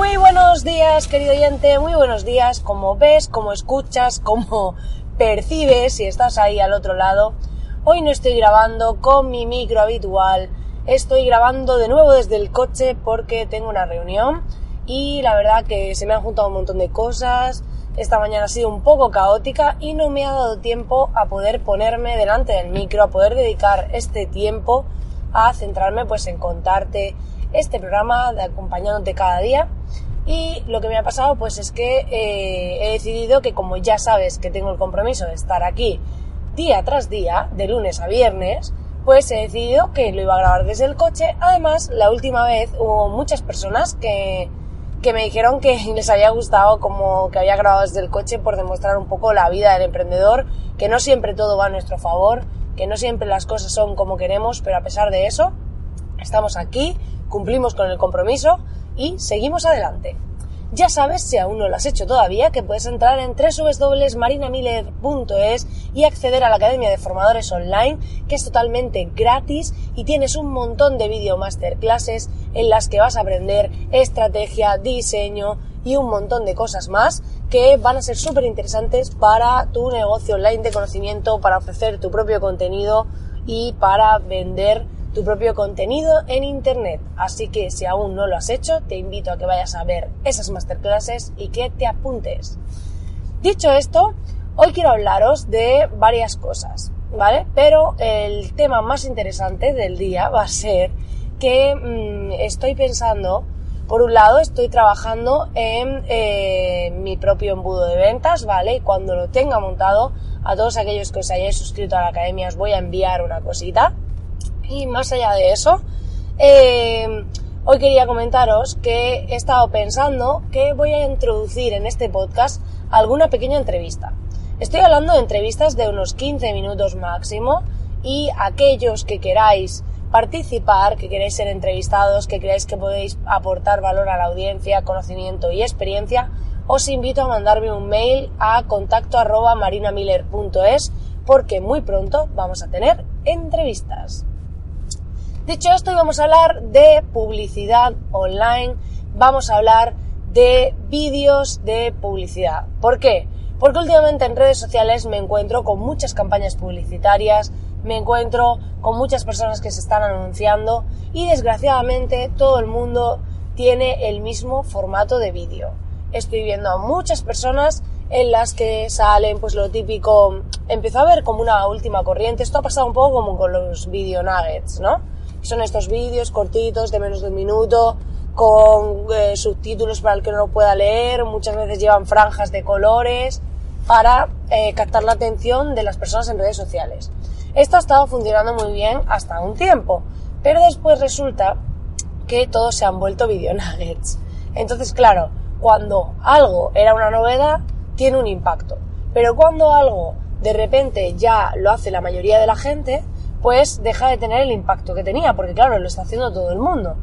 Muy buenos días, querido oyente, muy buenos días. Como ves, como escuchas, como percibes, si estás ahí al otro lado, hoy no estoy grabando con mi micro habitual, estoy grabando de nuevo desde el coche porque tengo una reunión y la verdad que se me han juntado un montón de cosas. Esta mañana ha sido un poco caótica y no me ha dado tiempo a poder ponerme delante del micro, a poder dedicar este tiempo a centrarme pues en contarte este programa de acompañándote cada día. Y lo que me ha pasado pues es que eh, he decidido que como ya sabes que tengo el compromiso de estar aquí día tras día, de lunes a viernes, pues he decidido que lo iba a grabar desde el coche. Además, la última vez hubo muchas personas que, que me dijeron que les había gustado como que había grabado desde el coche por demostrar un poco la vida del emprendedor, que no siempre todo va a nuestro favor, que no siempre las cosas son como queremos, pero a pesar de eso, estamos aquí cumplimos con el compromiso y seguimos adelante. Ya sabes, si aún no lo has hecho todavía, que puedes entrar en www.marinamiller.es y acceder a la Academia de Formadores Online, que es totalmente gratis y tienes un montón de video masterclasses en las que vas a aprender estrategia, diseño y un montón de cosas más que van a ser súper interesantes para tu negocio online de conocimiento, para ofrecer tu propio contenido y para vender tu propio contenido en Internet. Así que si aún no lo has hecho, te invito a que vayas a ver esas masterclasses y que te apuntes. Dicho esto, hoy quiero hablaros de varias cosas, ¿vale? Pero el tema más interesante del día va a ser que mmm, estoy pensando, por un lado, estoy trabajando en eh, mi propio embudo de ventas, ¿vale? Y cuando lo tenga montado, a todos aquellos que os hayáis suscrito a la academia os voy a enviar una cosita y más allá de eso, eh, hoy quería comentaros que he estado pensando que voy a introducir en este podcast alguna pequeña entrevista. Estoy hablando de entrevistas de unos 15 minutos máximo y aquellos que queráis participar, que queréis ser entrevistados, que creáis que podéis aportar valor a la audiencia, conocimiento y experiencia, os invito a mandarme un mail a contacto arroba marinamiller.es porque muy pronto vamos a tener entrevistas. Dicho esto, vamos a hablar de publicidad online, vamos a hablar de vídeos de publicidad. ¿Por qué? Porque últimamente en redes sociales me encuentro con muchas campañas publicitarias, me encuentro con muchas personas que se están anunciando y desgraciadamente todo el mundo tiene el mismo formato de vídeo. Estoy viendo a muchas personas en las que salen pues lo típico, empezó a ver como una última corriente, esto ha pasado un poco como con los video nuggets, ¿no? Son estos vídeos cortitos de menos de un minuto con eh, subtítulos para el que no lo pueda leer, muchas veces llevan franjas de colores para eh, captar la atención de las personas en redes sociales. Esto ha estado funcionando muy bien hasta un tiempo, pero después resulta que todos se han vuelto video nuggets. Entonces, claro, cuando algo era una novedad, tiene un impacto. Pero cuando algo de repente ya lo hace la mayoría de la gente, pues deja de tener el impacto que tenía, porque claro, lo está haciendo todo el mundo.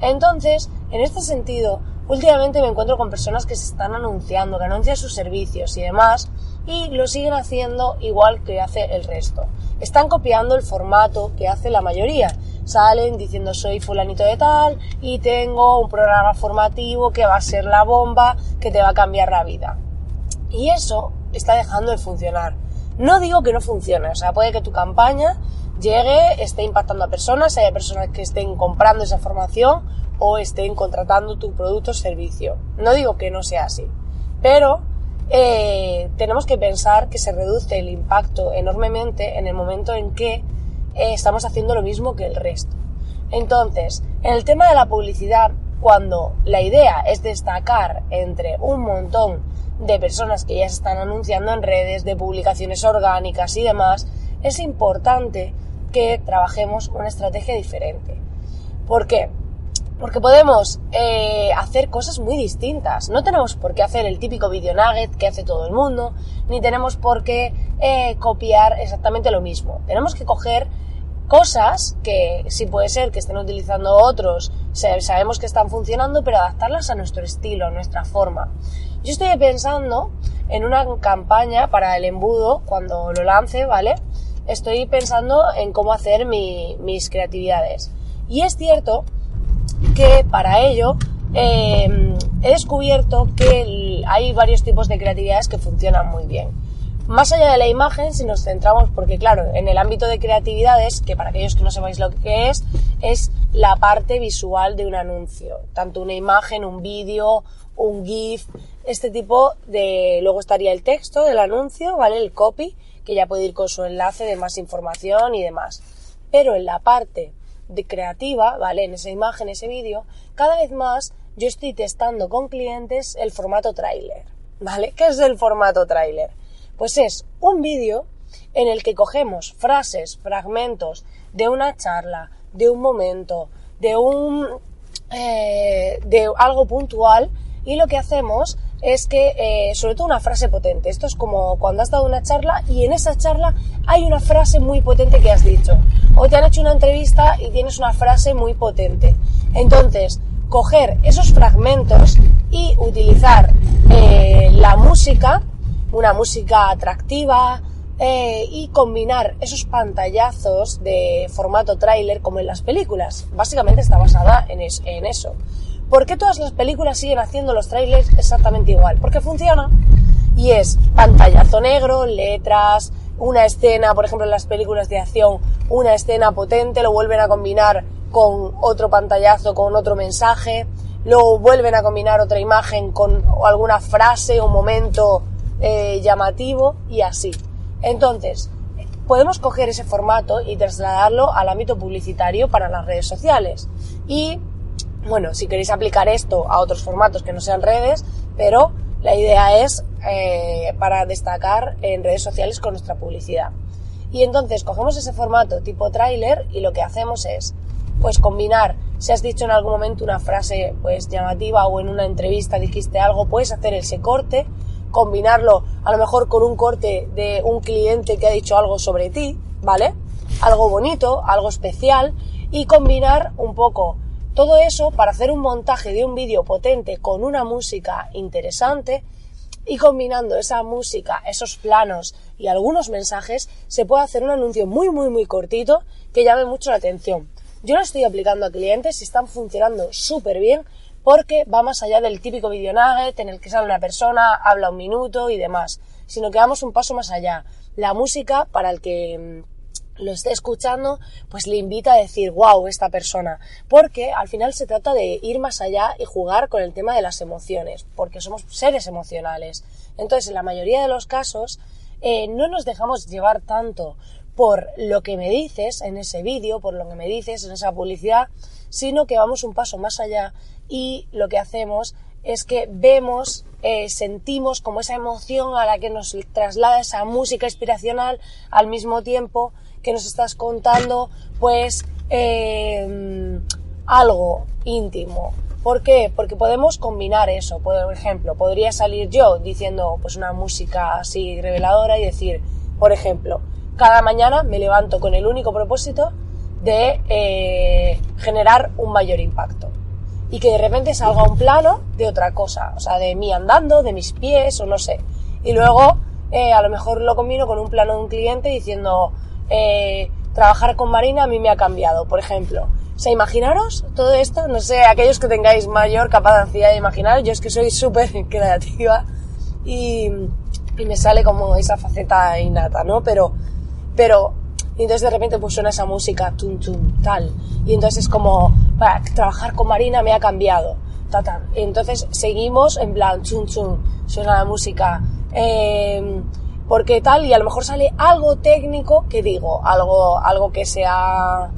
Entonces, en este sentido, últimamente me encuentro con personas que se están anunciando, que anuncian sus servicios y demás, y lo siguen haciendo igual que hace el resto. Están copiando el formato que hace la mayoría. Salen diciendo soy fulanito de tal y tengo un programa formativo que va a ser la bomba que te va a cambiar la vida. Y eso está dejando de funcionar. No digo que no funcione, o sea, puede que tu campaña llegue, esté impactando a personas, haya personas que estén comprando esa formación o estén contratando tu producto o servicio. No digo que no sea así, Pero eh, tenemos que pensar que se reduce el impacto enormemente en el momento en que eh, estamos haciendo lo mismo que el resto. Entonces, en el tema de la publicidad, cuando la idea es destacar entre un montón de personas que ya se están anunciando en redes, de publicaciones orgánicas y demás, es importante que trabajemos una estrategia diferente. ¿Por qué? Porque podemos eh, hacer cosas muy distintas. No tenemos por qué hacer el típico video nugget que hace todo el mundo, ni tenemos por qué eh, copiar exactamente lo mismo. Tenemos que coger cosas que sí puede ser que estén utilizando otros, sabemos que están funcionando, pero adaptarlas a nuestro estilo, a nuestra forma. Yo estoy pensando en una campaña para el embudo cuando lo lance, ¿vale? Estoy pensando en cómo hacer mis creatividades. Y es cierto que para ello eh, he descubierto que hay varios tipos de creatividades que funcionan muy bien. Más allá de la imagen, si nos centramos, porque claro, en el ámbito de creatividades, que para aquellos que no sepáis lo que es, es la parte visual de un anuncio. Tanto una imagen, un vídeo, un GIF, este tipo de... Luego estaría el texto del anuncio, ¿vale? El copy, que ya puede ir con su enlace de más información y demás. Pero en la parte de creativa, ¿vale? En esa imagen, ese vídeo, cada vez más yo estoy testando con clientes el formato trailer, ¿vale? ¿Qué es el formato trailer? Pues es un vídeo en el que cogemos frases, fragmentos de una charla, de un momento, de un eh, de algo puntual y lo que hacemos es que, eh, sobre todo una frase potente, esto es como cuando has dado una charla y en esa charla hay una frase muy potente que has dicho, o te han hecho una entrevista y tienes una frase muy potente. Entonces, coger esos fragmentos y utilizar eh, la música una música atractiva eh, y combinar esos pantallazos de formato tráiler como en las películas. Básicamente está basada en, en eso. ¿Por qué todas las películas siguen haciendo los trailers exactamente igual? Porque funciona y es pantallazo negro, letras, una escena, por ejemplo en las películas de acción, una escena potente, lo vuelven a combinar con otro pantallazo, con otro mensaje, luego vuelven a combinar otra imagen con alguna frase o momento eh, llamativo y así. Entonces, podemos coger ese formato y trasladarlo al ámbito publicitario para las redes sociales. Y, bueno, si queréis aplicar esto a otros formatos que no sean redes, pero la idea es eh, para destacar en redes sociales con nuestra publicidad. Y entonces cogemos ese formato tipo tráiler y lo que hacemos es, pues combinar, si has dicho en algún momento una frase pues llamativa o en una entrevista dijiste algo, puedes hacer ese corte combinarlo a lo mejor con un corte de un cliente que ha dicho algo sobre ti, ¿vale? Algo bonito, algo especial y combinar un poco todo eso para hacer un montaje de un vídeo potente con una música interesante y combinando esa música, esos planos y algunos mensajes, se puede hacer un anuncio muy, muy, muy cortito que llame mucho la atención. Yo lo estoy aplicando a clientes y están funcionando súper bien porque va más allá del típico video nugget en el que sale una persona, habla un minuto y demás, sino que vamos un paso más allá. La música, para el que mm, lo esté escuchando, pues le invita a decir, wow, esta persona, porque al final se trata de ir más allá y jugar con el tema de las emociones, porque somos seres emocionales. Entonces, en la mayoría de los casos, eh, no nos dejamos llevar tanto por lo que me dices en ese vídeo, por lo que me dices en esa publicidad, sino que vamos un paso más allá y lo que hacemos es que vemos, eh, sentimos como esa emoción a la que nos traslada esa música inspiracional al mismo tiempo que nos estás contando pues eh, algo íntimo. ¿Por qué? Porque podemos combinar eso. Por ejemplo, podría salir yo diciendo pues una música así reveladora y decir, por ejemplo, cada mañana me levanto con el único propósito de eh, generar un mayor impacto y que de repente salga un plano de otra cosa, o sea, de mí andando, de mis pies o no sé. Y luego eh, a lo mejor lo combino con un plano de un cliente diciendo, eh, trabajar con Marina a mí me ha cambiado, por ejemplo. O sea, imaginaros todo esto, no sé, aquellos que tengáis mayor capacidad de imaginar, yo es que soy súper creativa y, y me sale como esa faceta innata, ¿no? Pero, pero y entonces de repente pues suena esa música, tum, tum, tal. Y entonces es como, para trabajar con Marina me ha cambiado. Entonces seguimos en plan, chun chun, suena la música. Eh, porque tal, y a lo mejor sale algo técnico que digo, algo, algo que sea,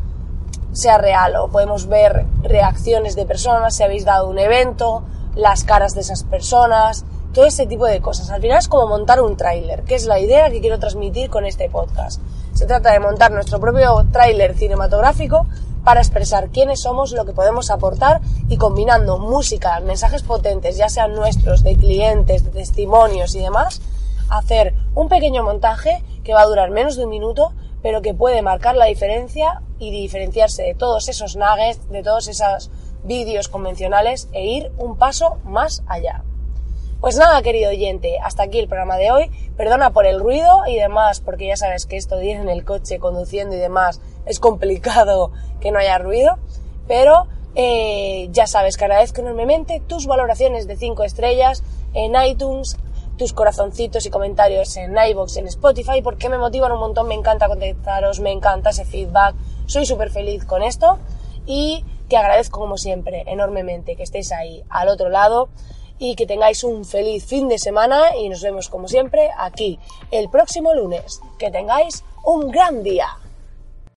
sea real, o podemos ver reacciones de personas, si habéis dado un evento, las caras de esas personas, todo ese tipo de cosas. Al final es como montar un tráiler, que es la idea que quiero transmitir con este podcast. Se trata de montar nuestro propio tráiler cinematográfico para expresar quiénes somos, lo que podemos aportar y combinando música, mensajes potentes, ya sean nuestros, de clientes, de testimonios y demás, hacer un pequeño montaje que va a durar menos de un minuto, pero que puede marcar la diferencia y diferenciarse de todos esos nuggets, de todos esos vídeos convencionales e ir un paso más allá. Pues nada, querido oyente, hasta aquí el programa de hoy. Perdona por el ruido y demás, porque ya sabes que esto de ir en el coche conduciendo y demás es complicado que no haya ruido, pero eh, ya sabes que agradezco enormemente tus valoraciones de 5 estrellas en iTunes, tus corazoncitos y comentarios en iVoox, en Spotify, porque me motivan un montón, me encanta contactaros, me encanta ese feedback, soy súper feliz con esto y que agradezco como siempre enormemente que estéis ahí al otro lado y que tengáis un feliz fin de semana y nos vemos como siempre aquí el próximo lunes. Que tengáis un gran día.